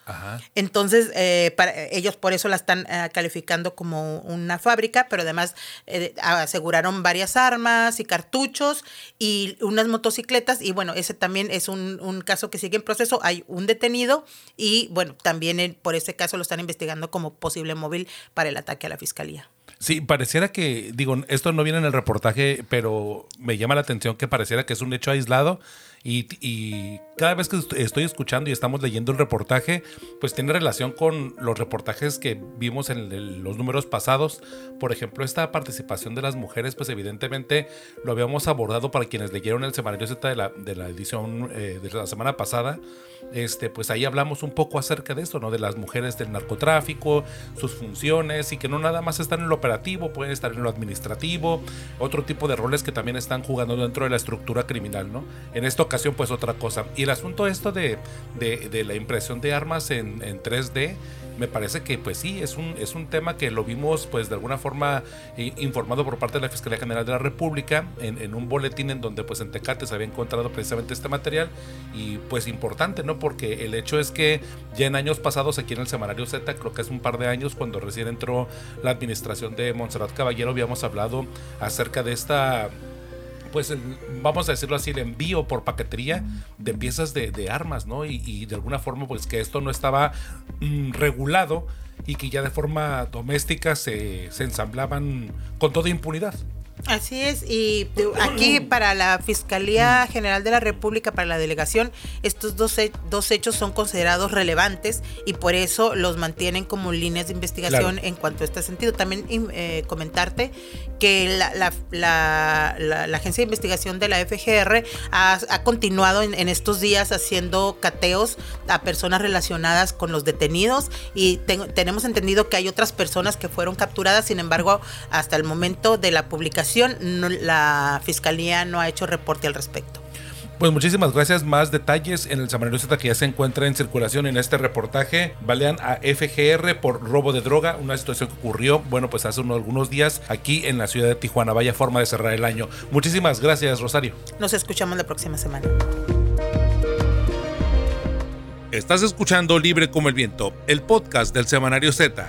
Entonces, eh, para, ellos por eso la están eh, calificando como una fábrica, pero además eh, aseguraron varias armas y cartuchos y unas motocicletas. Y bueno, ese también es un, un caso que sigue en proceso. Hay un detenido y bueno, también por ese caso lo están investigando como posible móvil para el ataque a la fiscalía. Sí, pareciera que, digo, esto no viene en el reportaje, pero me llama la atención que pareciera que es un hecho aislado y, cada vez que estoy escuchando y estamos leyendo el reportaje, pues tiene relación con los reportajes que vimos en los números pasados. Por ejemplo, esta participación de las mujeres, pues evidentemente lo habíamos abordado para quienes leyeron el semanario Z de la, de la edición eh, de la semana pasada. Este, pues ahí hablamos un poco acerca de esto, ¿no? De las mujeres del narcotráfico, sus funciones y que no nada más están en lo operativo, pueden estar en lo administrativo, otro tipo de roles que también están jugando dentro de la estructura criminal, ¿no? En esto ocasión pues otra cosa. Y el asunto esto de, de, la impresión de armas en, en, 3D, me parece que pues sí, es un, es un tema que lo vimos pues de alguna forma eh, informado por parte de la Fiscalía General de la República en, en, un boletín en donde pues en Tecate se había encontrado precisamente este material y pues importante, ¿no? Porque el hecho es que ya en años pasados aquí en el Semanario Z, creo que es un par de años cuando recién entró la administración de Montserrat Caballero, habíamos hablado acerca de esta pues vamos a decirlo así, el envío por paquetería de piezas de, armas, ¿no? Y, de alguna forma, pues que esto no estaba mm, regulado y que ya de forma doméstica se, se ensamblaban con toda impunidad. Así es, y aquí para la Fiscalía General de la República, para la delegación, estos dos, dos hechos son considerados relevantes y por eso los mantienen como líneas de investigación en cuanto a este sentido. También eh, comentarte que la, la, Agencia de Investigación de la FGR ha, continuado en, estos días haciendo cateos a personas relacionadas con los detenidos y tenemos entendido que hay otras personas que fueron capturadas, sin embargo, hasta el momento de la publicación la Fiscalía no ha hecho reporte al respecto. Pues muchísimas gracias. Más detalles en el Semanario Z que ya se encuentra en circulación en este reportaje. Balean a FGR por robo de droga, una situación que ocurrió, bueno, pues hace unos, algunos días aquí en la ciudad de Tijuana. Vaya forma de cerrar el año. Muchísimas gracias, Rosario. Nos escuchamos la próxima semana. Estás escuchando Libre como el Viento, el podcast del Semanario Z.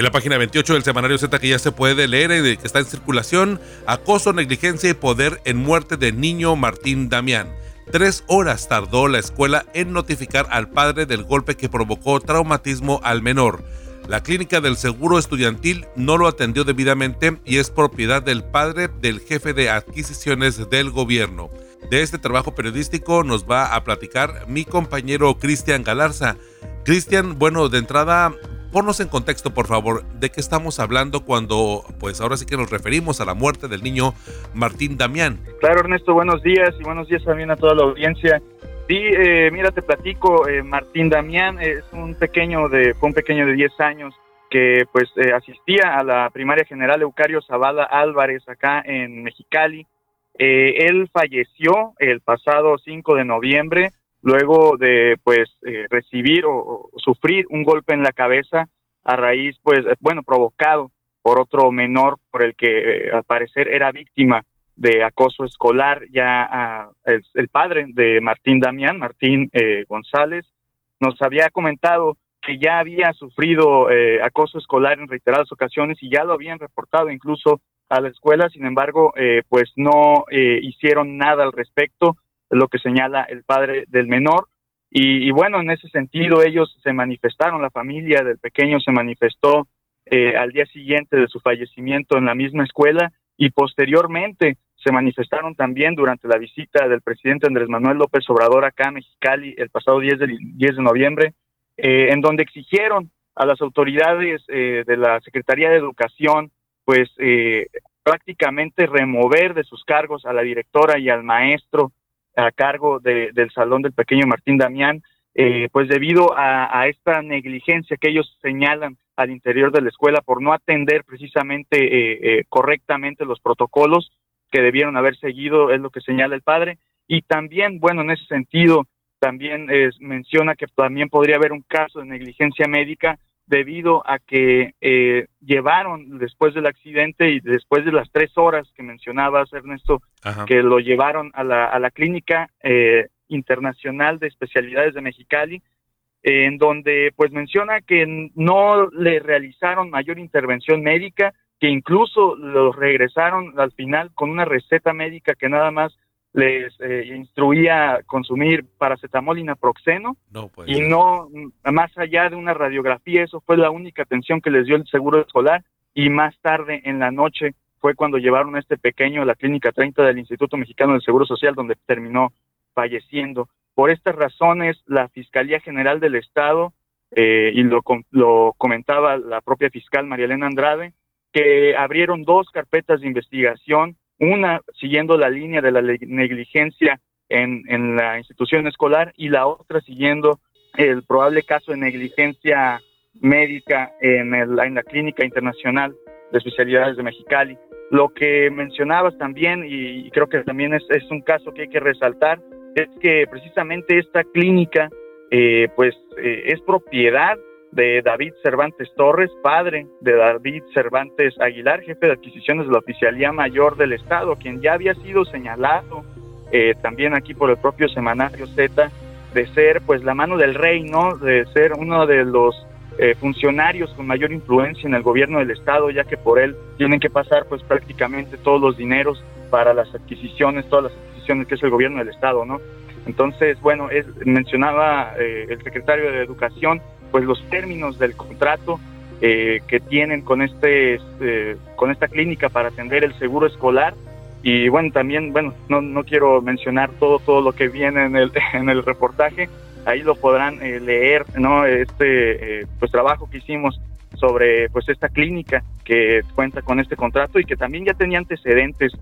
En la página 28 del semanario Z que ya se puede leer y que está en circulación, acoso, negligencia y poder en muerte de niño Martín Damián. Tres horas tardó la escuela en notificar al padre del golpe que provocó traumatismo al menor. La clínica del seguro estudiantil no lo atendió debidamente y es propiedad del padre del jefe de adquisiciones del gobierno. De este trabajo periodístico nos va a platicar mi compañero Cristian Galarza. Cristian, bueno, de entrada, Ponnos en contexto, por favor, de qué estamos hablando cuando, pues ahora sí que nos referimos a la muerte del niño Martín Damián. Claro, Ernesto, buenos días y buenos días también a toda la audiencia. Sí, eh, mira, te platico, eh, Martín Damián es un pequeño de, fue un pequeño de 10 años que pues eh, asistía a la primaria general Eucario Zavala Álvarez acá en Mexicali. él falleció el pasado 5 de noviembre luego de pues eh, recibir o, sufrir un golpe en la cabeza a raíz pues eh, bueno provocado por otro menor por el que eh, al parecer era víctima de acoso escolar ya ah, el, padre de Martín Damián Martín González nos había comentado que ya había sufrido acoso escolar en reiteradas ocasiones y ya lo habían reportado incluso a la escuela sin embargo pues no hicieron nada al respecto lo que señala el padre del menor. Y, bueno, en ese sentido ellos se manifestaron, la familia del pequeño se manifestó eh, al día siguiente de su fallecimiento en la misma escuela y posteriormente se manifestaron también durante la visita del presidente Andrés Manuel López Obrador acá a Mexicali el pasado 10 de, 10 de noviembre, eh, en donde exigieron a las autoridades eh, de la Secretaría de Educación, pues eh, prácticamente remover de sus cargos a la directora y al maestro a cargo del salón del pequeño Martín Damián, pues debido a, esta negligencia que ellos señalan al interior de la escuela por no atender precisamente correctamente los protocolos que debieron haber seguido, es lo que señala el padre. Y también, bueno, en ese sentido, también menciona que también podría haber un caso de negligencia médica debido a que eh, llevaron después del accidente y después de las tres horas que mencionabas, Ernesto, que lo llevaron a la, a la clínica eh, internacional de especialidades de Mexicali, en donde pues menciona que no le realizaron mayor intervención médica, que incluso lo regresaron al final con una receta médica que nada más les eh, instruía consumir paracetamol y naproxeno. Y no más allá de una radiografía, eso fue la única atención que les dio el seguro escolar. Y más tarde en la noche fue cuando llevaron a este pequeño a la clínica 30 del Instituto Mexicano del Seguro Social donde terminó falleciendo. Por estas razones, la Fiscalía General del Estado, eh, y lo, lo comentaba la propia fiscal María Elena Andrade, que abrieron dos carpetas de investigación una siguiendo la línea de la negligencia en, en la institución escolar y la otra siguiendo el probable caso de negligencia médica en, el, en la Clínica Internacional de Especialidades de Mexicali. Lo que mencionabas también, y creo que también es, un caso que hay que resaltar, es que precisamente esta clínica eh, pues eh, es propiedad de David Cervantes Torres, padre de David Cervantes Aguilar, jefe de adquisiciones de la Oficialía Mayor del Estado, quien ya había sido señalado eh, también aquí por el propio semanario Z de ser pues la mano del rey, ¿no? De ser uno de los eh, funcionarios con mayor influencia en el gobierno del Estado, ya que por él tienen que pasar pues prácticamente todos los dineros para las adquisiciones, todas las adquisiciones que es el gobierno del Estado, ¿no? Entonces, bueno, es, mencionaba eh, el secretario de Educación pues los términos del contrato eh, que tienen con este eh, con esta clínica para atender el seguro escolar. Y bueno también bueno no, no quiero mencionar todo todo lo que viene en el en el reportaje. Ahí lo podrán eh, leer no este pues trabajo que hicimos sobre pues esta clínica que cuenta con este contrato y que también ya tenía antecedentes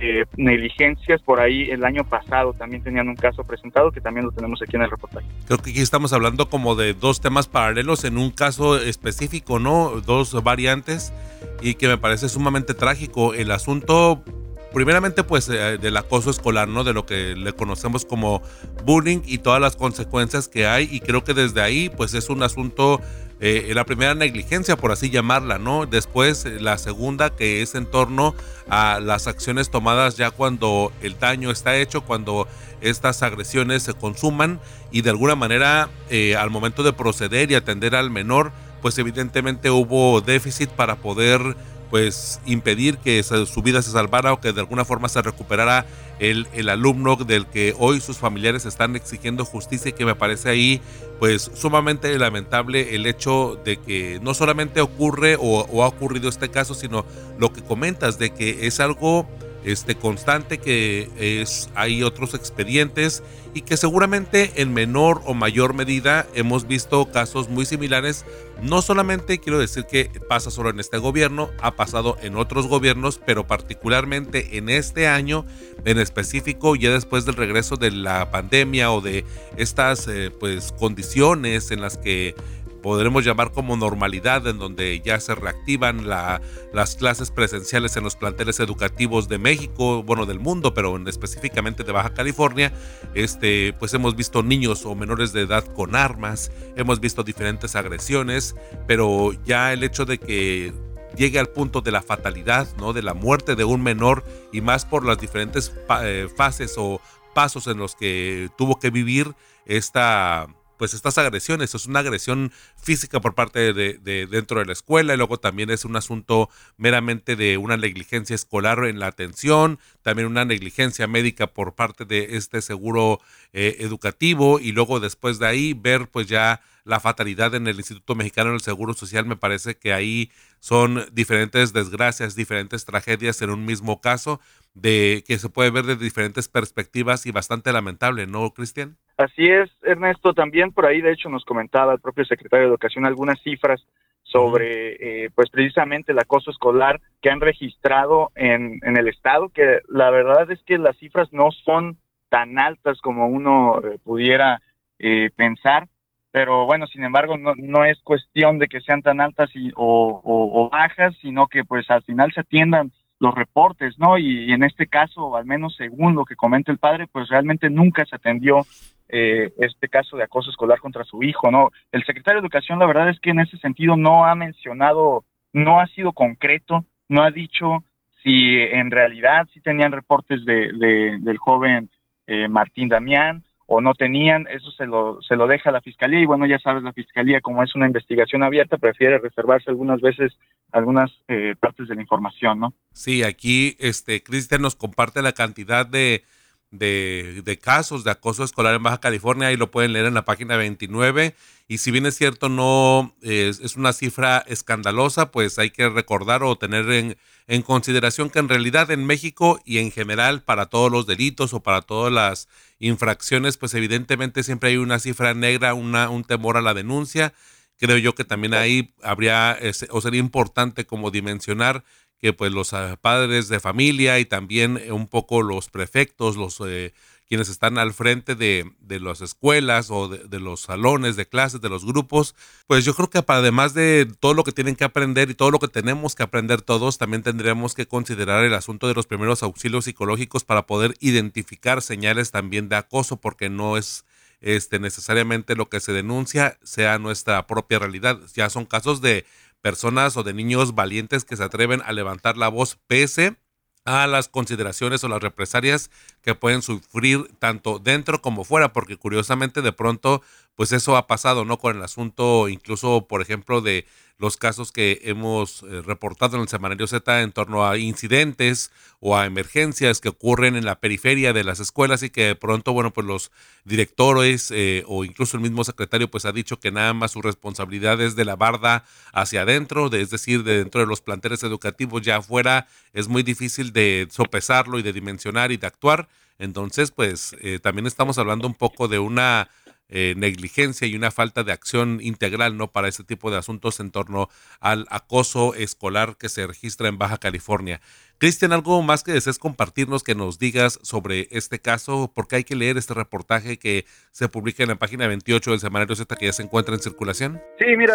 eh, negligencias por ahí el año pasado también tenían un caso presentado que también lo tenemos aquí en el reportaje. Creo que aquí estamos hablando como de dos temas paralelos en un caso específico, ¿no? Dos variantes y que me parece sumamente trágico. El asunto primeramente pues eh, del acoso escolar, ¿no? De lo que le conocemos como bullying y todas las consecuencias que hay y creo que desde ahí pues es un asunto eh, la primera negligencia, por así llamarla, ¿no? Después eh, la segunda que es en torno a las acciones tomadas ya cuando el daño está hecho, cuando estas agresiones se consuman y de alguna manera al momento de proceder y atender al menor, pues evidentemente hubo déficit para poder pues impedir que su vida se salvara o que de alguna forma se recuperara el, el, alumno del que hoy sus familiares están exigiendo justicia y que me parece ahí pues sumamente lamentable el hecho de que no solamente ocurre o, o ha ocurrido este caso, sino lo que comentas de que es algo este, constante que es, hay otros expedientes y que seguramente en menor o mayor medida hemos visto casos muy similares. No solamente quiero decir que pasa solo en este gobierno, ha pasado en otros gobiernos, pero particularmente en este año en específico, ya después del regreso de la pandemia o de estas eh, pues condiciones en las que podremos llamar como normalidad, en donde ya se reactivan las clases presenciales en los planteles educativos de México, bueno, del mundo, pero específicamente de Baja California, este, pues hemos visto niños o menores de edad con armas, hemos visto diferentes agresiones, pero ya el hecho de que llegue al punto de la fatalidad, ¿no? De la muerte de un menor y más por las diferentes eh, fases o pasos en los que tuvo que vivir esta pues estas agresiones. Es una agresión física por parte de, dentro de la escuela y luego también es un asunto meramente de una negligencia escolar en la atención, también una negligencia médica por parte de este seguro eh, educativo y luego después de ahí ver pues ya la fatalidad en el Instituto Mexicano del Seguro Social, me parece que ahí son diferentes desgracias, diferentes tragedias en un mismo caso, de que se puede ver de diferentes perspectivas y bastante lamentable, ¿no, Cristian? Así es, Ernesto, también por ahí de hecho nos comentaba el propio secretario de Educación algunas cifras sobre eh, pues precisamente el acoso escolar que han registrado en, en el estado, que la verdad es que las cifras no son tan altas como uno eh, pudiera eh, pensar, pero bueno, sin embargo, no, no es cuestión de que sean tan altas y, o, bajas, sino que pues al final se atiendan los reportes, ¿no? Y, en este caso, al menos según lo que comenta el padre, pues realmente nunca se atendió eh, este caso de acoso escolar contra su hijo, ¿no? El secretario de Educación, la verdad es que en ese sentido no ha mencionado, no ha sido concreto, no ha dicho si en realidad sí tenían reportes de, de del joven eh, Martín Damián o no tenían, eso se lo, se lo deja la fiscalía y bueno, ya sabes, la fiscalía como es una investigación abierta prefiere reservarse algunas veces algunas eh, partes de la información, ¿no? Sí, aquí este Cristian nos comparte la cantidad de, de, casos de acoso escolar en Baja California y lo pueden leer en la página 29 y si bien es cierto no es, una cifra escandalosa, pues hay que recordar o tener en, en, consideración que en realidad en México y en general para todos los delitos o para todas las infracciones, pues evidentemente siempre hay una cifra negra, una, un temor a la denuncia. Creo yo que también ahí habría o sería importante como dimensionar que pues los ah, padres de familia y también un poco los prefectos, los eh, quienes están al frente de, las escuelas o de, los salones de clases, de los grupos, pues yo creo que además de todo lo que tienen que aprender y todo lo que tenemos que aprender todos, también tendríamos que considerar el asunto de los primeros auxilios psicológicos para poder identificar señales también de acoso, porque no es este, necesariamente lo que se denuncia sea nuestra propia realidad. Ya son casos de personas o de niños valientes que se atreven a levantar la voz pese a las consideraciones o las represalias que pueden sufrir tanto dentro como fuera, porque curiosamente de pronto, pues eso ha pasado, ¿no? Con el asunto, incluso, por ejemplo, de los casos que hemos eh, reportado en el Semanario Z en torno a incidentes o a emergencias que ocurren en la periferia de las escuelas y que de pronto, bueno, pues los directores eh, o incluso el mismo secretario pues ha dicho que nada más su responsabilidad es de la barda hacia adentro, es decir, de dentro de los planteles educativos ya afuera es muy difícil de sopesarlo y de dimensionar y de actuar. Entonces, pues eh, también estamos hablando un poco de una eh, negligencia y una falta de acción integral no para este tipo de asuntos en torno al acoso escolar que se registra en Baja California. Cristian, algo más que desees compartirnos, que nos digas sobre este caso, porque hay que leer este reportaje que se publica en la página 28 del Semanario Z que ya se encuentra en circulación. Sí, mira,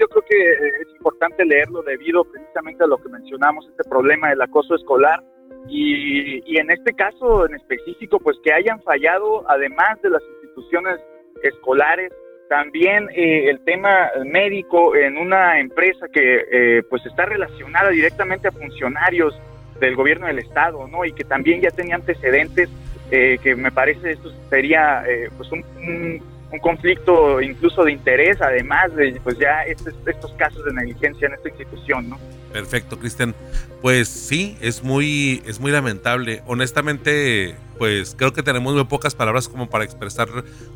yo creo que es importante leerlo debido precisamente a lo que mencionamos, este problema del acoso escolar. Y, y en este caso en específico, pues que hayan fallado, además de las instituciones escolares, también eh, el tema médico en una empresa que eh, pues está relacionada directamente a funcionarios del gobierno del estado, ¿no? Y que también ya tenía antecedentes, eh, que me parece esto sería pues un, un, conflicto incluso de interés, además de pues ya estos, estos casos de negligencia en esta institución, ¿no? Perfecto, Cristian. Pues sí, es muy, es muy lamentable. Honestamente, pues creo que tenemos muy pocas palabras como para expresar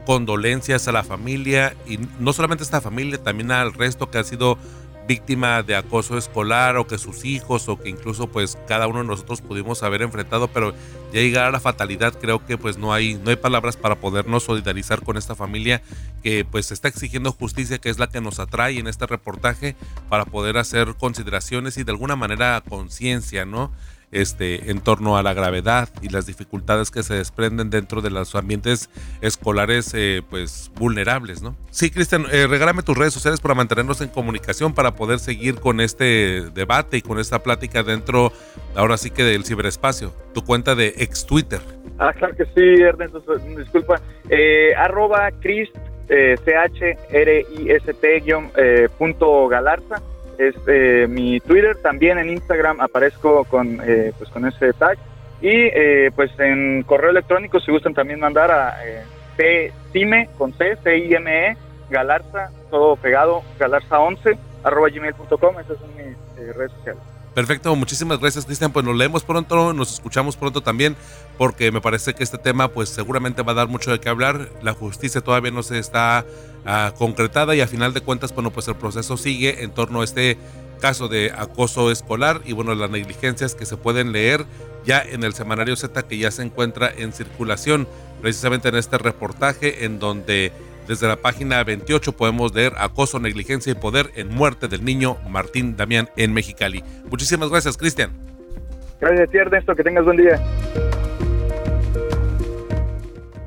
condolencias a la familia y no solamente a esta familia, también al resto que ha sido víctima de acoso escolar o que sus hijos o que incluso pues cada uno de nosotros pudimos haber enfrentado, pero ya llegar a la fatalidad creo que pues no hay no hay palabras para podernos solidarizar con esta familia que pues está exigiendo justicia, que es la que nos atrae en este reportaje para poder hacer consideraciones y de alguna manera conciencia, ¿no? Este, en torno a la gravedad y las dificultades que se desprenden dentro de los ambientes escolares eh, pues vulnerables, ¿no? Sí, Cristian, eh, regálame tus redes sociales para mantenernos en comunicación, para poder seguir con este debate y con esta plática dentro, ahora sí que del ciberespacio. Tu cuenta de ex Twitter. Ah, claro que sí, Ernesto, disculpa. Eh, arroba Crist, eh, C-H-R-I-S-T, punto Galarza es eh, mi Twitter, también en Instagram aparezco con, eh, pues con ese tag. Y eh, pues en correo electrónico si gustan también mandar a eh, cime con C, C I M E Galarza, todo pegado, galarza11 arroba gmail.com, esas son mis redes sociales. Perfecto, muchísimas gracias Cristian, pues nos leemos pronto, nos escuchamos pronto también, porque me parece que este tema pues seguramente va a dar mucho de qué hablar, la justicia todavía no se está concretada y a final de cuentas bueno pues el proceso sigue en torno a este caso de acoso escolar y bueno las negligencias que se pueden leer ya en el semanario Z que ya se encuentra en circulación precisamente en este reportaje en donde desde la página 28 podemos leer acoso, negligencia y poder en muerte del niño Martín Damián en Mexicali. Muchísimas gracias, Cristian. Gracias. Que tengas buen día.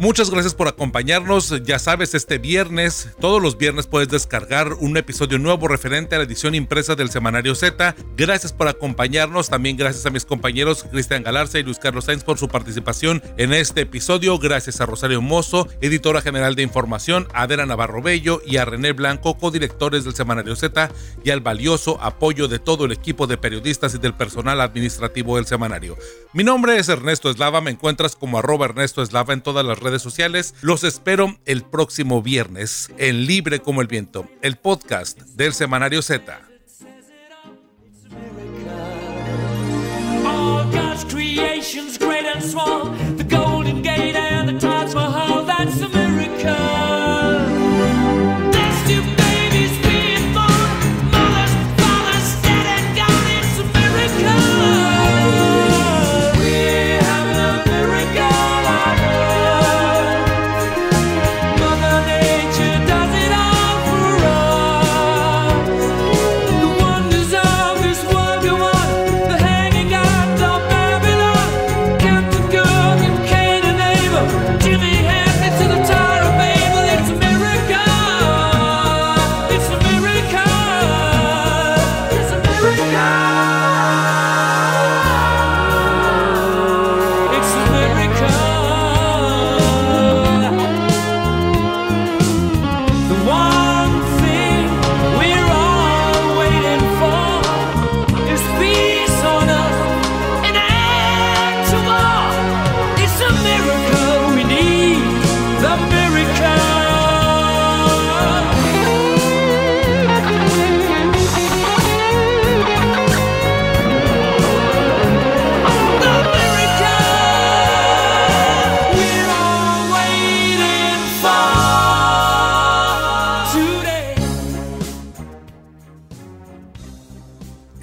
Muchas gracias por acompañarnos. Ya sabes, este viernes, todos los viernes puedes descargar un episodio nuevo referente a la edición impresa del Semanario Z. Gracias por acompañarnos. También gracias a mis compañeros Cristian Galarza y Luis Carlos Sainz por su participación en este episodio. Gracias a Rosario Mozo, editora general de información, a Adela Navarro Bello y a René Blanco, codirectores del Semanario Z, y al valioso apoyo de todo el equipo de periodistas y del personal administrativo del semanario. Mi nombre es Ernesto Eslava. Me encuentras como arroba Ernesto Eslava en todas las redes sociales. Los espero el próximo viernes en Libre como el Viento, el podcast del Semanario Z.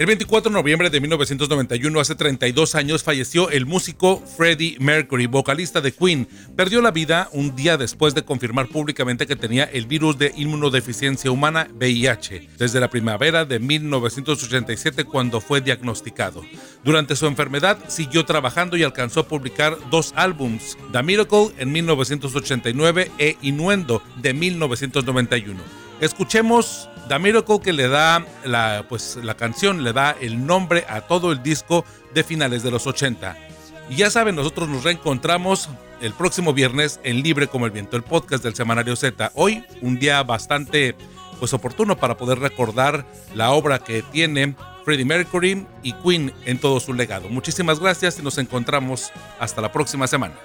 El 24 de noviembre de 1991, hace 32 años, falleció el músico Freddie Mercury, vocalista de Queen. Perdió la vida un día después de confirmar públicamente que tenía el virus de inmunodeficiencia humana VIH, desde la primavera de 1987 cuando fue diagnosticado. Durante su enfermedad siguió trabajando y alcanzó a publicar dos álbums, The Miracle en 1989 e Innuendo de 1991. Escuchemos Damiro que le da la, pues, la canción, le da el nombre a todo el disco de finales de los 80. Y ya saben, nosotros nos reencontramos el próximo viernes en Libre como el Viento, el podcast del Semanario Z. Hoy, un día bastante pues, oportuno para poder recordar la obra que tiene Freddie Mercury y Queen en todo su legado. Muchísimas gracias y nos encontramos hasta la próxima semana.